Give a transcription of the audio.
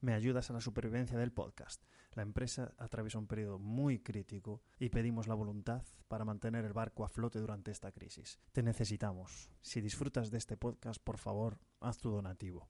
me ayudas a la supervivencia del podcast. La empresa atraviesa un periodo muy crítico y pedimos la voluntad para mantener el barco a flote durante esta crisis. Te necesitamos. Si disfrutas de este podcast, por favor, haz tu donativo.